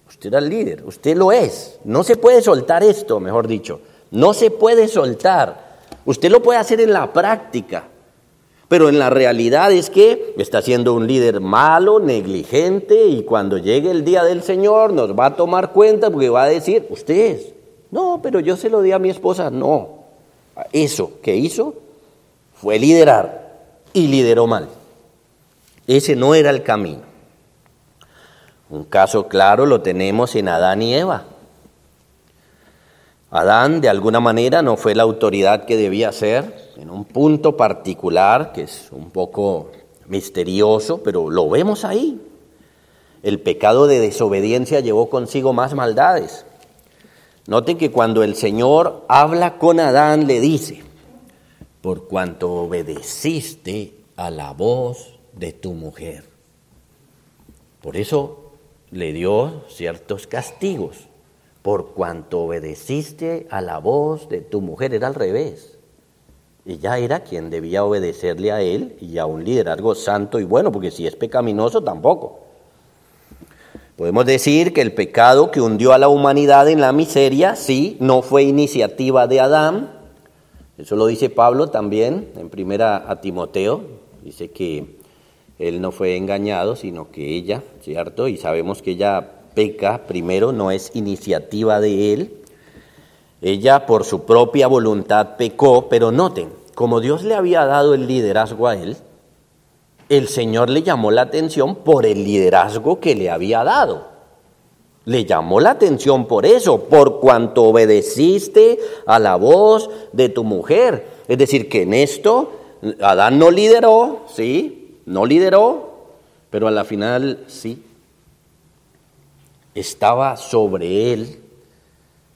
Usted era el líder, usted lo es. No se puede soltar esto, mejor dicho. No se puede soltar. Usted lo puede hacer en la práctica, pero en la realidad es que está siendo un líder malo, negligente, y cuando llegue el día del Señor nos va a tomar cuenta porque va a decir, usted es, no, pero yo se lo di a mi esposa, no. Eso que hizo fue liderar y lideró mal. Ese no era el camino. Un caso claro lo tenemos en Adán y Eva. Adán de alguna manera no fue la autoridad que debía ser en un punto particular que es un poco misterioso, pero lo vemos ahí. El pecado de desobediencia llevó consigo más maldades. Noten que cuando el Señor habla con Adán le dice, por cuanto obedeciste a la voz de tu mujer. Por eso le dio ciertos castigos, por cuanto obedeciste a la voz de tu mujer. Era al revés. Ella era quien debía obedecerle a él y a un liderazgo santo y bueno, porque si es pecaminoso tampoco. Podemos decir que el pecado que hundió a la humanidad en la miseria, sí, no fue iniciativa de Adán. Eso lo dice Pablo también en primera a Timoteo. Dice que él no fue engañado, sino que ella, ¿cierto? Y sabemos que ella peca primero, no es iniciativa de él. Ella por su propia voluntad pecó, pero noten, como Dios le había dado el liderazgo a él, el Señor le llamó la atención por el liderazgo que le había dado. Le llamó la atención por eso, por cuanto obedeciste a la voz de tu mujer. Es decir, que en esto Adán no lideró, ¿sí? No lideró, pero a la final sí. Estaba sobre él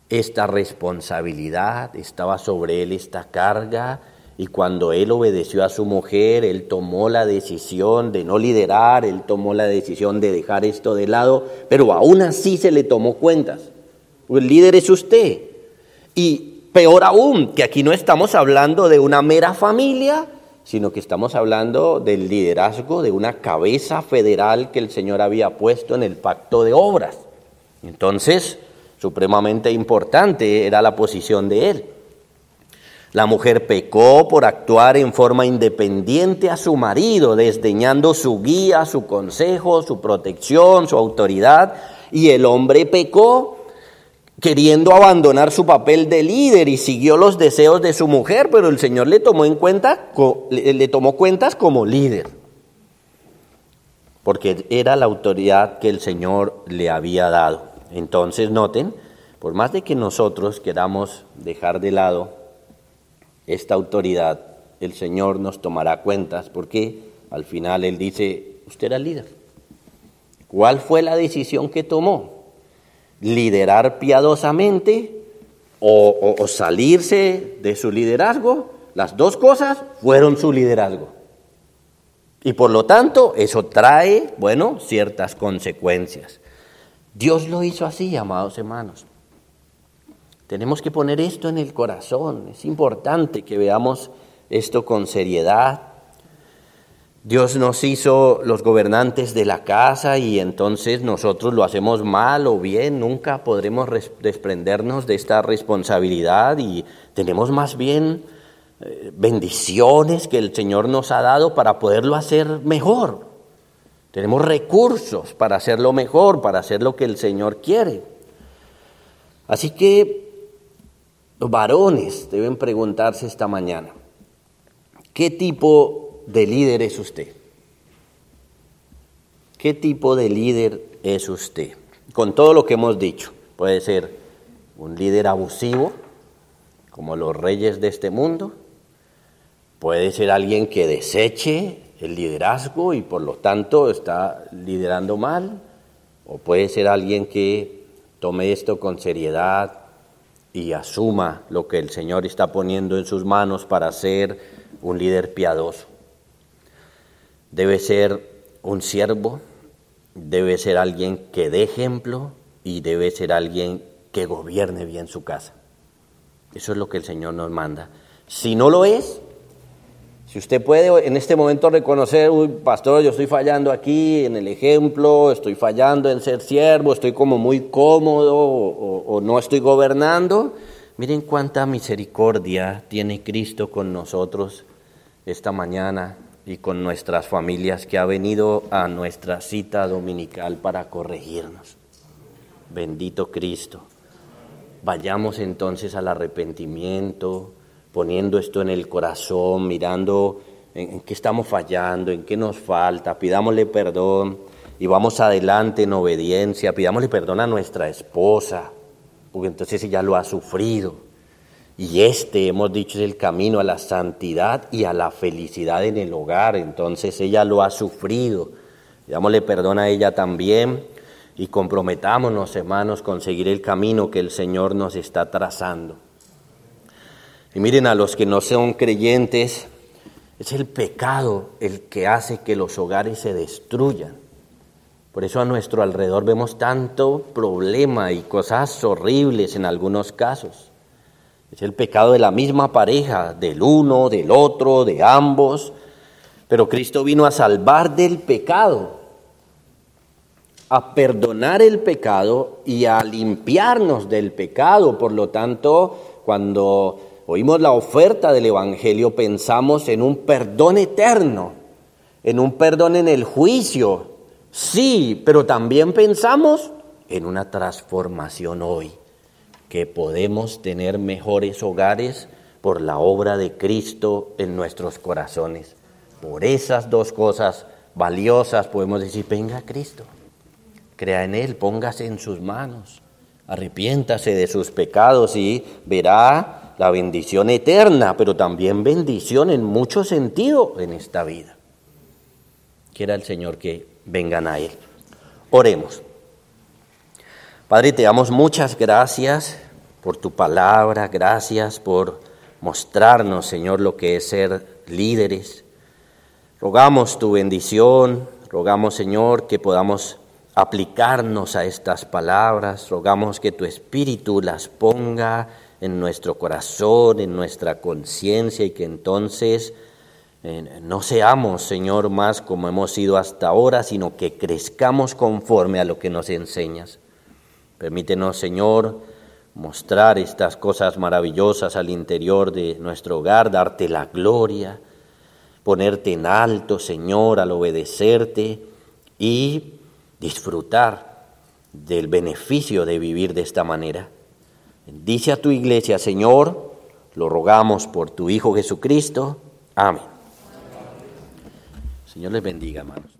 esta responsabilidad, estaba sobre él esta carga, y cuando él obedeció a su mujer, él tomó la decisión de no liderar, él tomó la decisión de dejar esto de lado, pero aún así se le tomó cuentas. El líder es usted. Y peor aún, que aquí no estamos hablando de una mera familia, sino que estamos hablando del liderazgo de una cabeza federal que el Señor había puesto en el pacto de obras. Entonces, supremamente importante era la posición de él. La mujer pecó por actuar en forma independiente a su marido, desdeñando su guía, su consejo, su protección, su autoridad, y el hombre pecó queriendo abandonar su papel de líder y siguió los deseos de su mujer, pero el Señor le tomó en cuenta le tomó cuentas como líder. Porque era la autoridad que el Señor le había dado. Entonces, noten, por más de que nosotros queramos dejar de lado esta autoridad, el Señor nos tomará cuentas, porque al final Él dice, usted era líder. ¿Cuál fue la decisión que tomó? ¿Liderar piadosamente o, salirse de su liderazgo? Las dos cosas fueron su liderazgo. Y por lo tanto, eso trae, bueno, ciertas consecuencias. Dios lo hizo así, amados hermanos. Tenemos que poner esto en el corazón. Es importante que veamos esto con seriedad. Dios nos hizo los gobernantes de la casa y entonces nosotros lo hacemos mal o bien, nunca podremos desprendernos de esta responsabilidad y tenemos más bien eh, bendiciones que el Señor nos ha dado para poderlo hacer mejor. Tenemos recursos para hacerlo mejor, para hacer lo que el Señor quiere. Así que los varones deben preguntarse esta mañana, ¿qué tipo de líder es usted? ¿Qué tipo de líder es usted? Con todo lo que hemos dicho, puede ser un líder abusivo, como los reyes de este mundo, puede ser alguien que deseche el liderazgo y por lo tanto está liderando mal, o puede ser alguien que tome esto con seriedad, y asuma lo que el Señor está poniendo en sus manos para ser un líder piadoso. Debe ser un siervo, debe ser alguien que dé ejemplo y debe ser alguien que gobierne bien su casa. Eso es lo que el Señor nos manda. Si no lo es, si usted puede en este momento reconocer, uy, pastor, yo estoy fallando aquí en el ejemplo, estoy fallando en ser siervo, estoy como muy cómodo o, o no estoy gobernando, miren cuánta misericordia tiene Cristo con nosotros esta mañana y con nuestras familias que ha venido a nuestra cita dominical para corregirnos. Bendito Cristo. Vayamos entonces al arrepentimiento, poniendo esto en el corazón, mirando en, qué estamos fallando, en qué nos falta, pidámosle perdón y vamos adelante en obediencia, pidámosle perdón a nuestra esposa, porque entonces ella lo ha sufrido. Y este, hemos dicho, es el camino a la santidad y a la felicidad en el hogar. Entonces ella lo ha sufrido. Pidámosle perdón a ella también y comprometámonos, hermanos, con seguir el camino que el Señor nos está trazando. Y miren a los que no son creyentes, es el pecado el que hace que los hogares se destruyan. Por eso a nuestro alrededor vemos tanto problema y cosas horribles en algunos casos. Es el pecado de la misma pareja, del uno, del otro, de ambos. Pero Cristo vino a salvar del pecado, a perdonar el pecado y a limpiarnos del pecado. Por lo tanto, cuando oímos la oferta del Evangelio, pensamos en un perdón eterno, en un perdón en el juicio, sí, pero también pensamos en una transformación hoy, que podemos tener mejores hogares por la obra de Cristo en nuestros corazones. Por esas dos cosas valiosas podemos decir, venga Cristo, crea en Él, póngase en sus manos, arrepiéntase de sus pecados y verá la bendición eterna, pero también bendición en mucho sentido en esta vida. Quiera el Señor que vengan a Él. Oremos. Padre, te damos muchas gracias por tu palabra, gracias por mostrarnos, Señor, lo que es ser líderes. Rogamos tu bendición, rogamos, Señor, que podamos aplicarnos a estas palabras, rogamos que tu Espíritu las ponga en nuestro corazón, en nuestra conciencia y que entonces eh, no seamos, Señor, más como hemos sido hasta ahora, sino que crezcamos conforme a lo que nos enseñas. Permítenos, Señor, mostrar estas cosas maravillosas al interior de nuestro hogar, darte la gloria, ponerte en alto, Señor, al obedecerte y disfrutar del beneficio de vivir de esta manera. Bendice a tu iglesia, Señor. Lo rogamos por tu Hijo Jesucristo. Amén. Señor les bendiga, hermanos.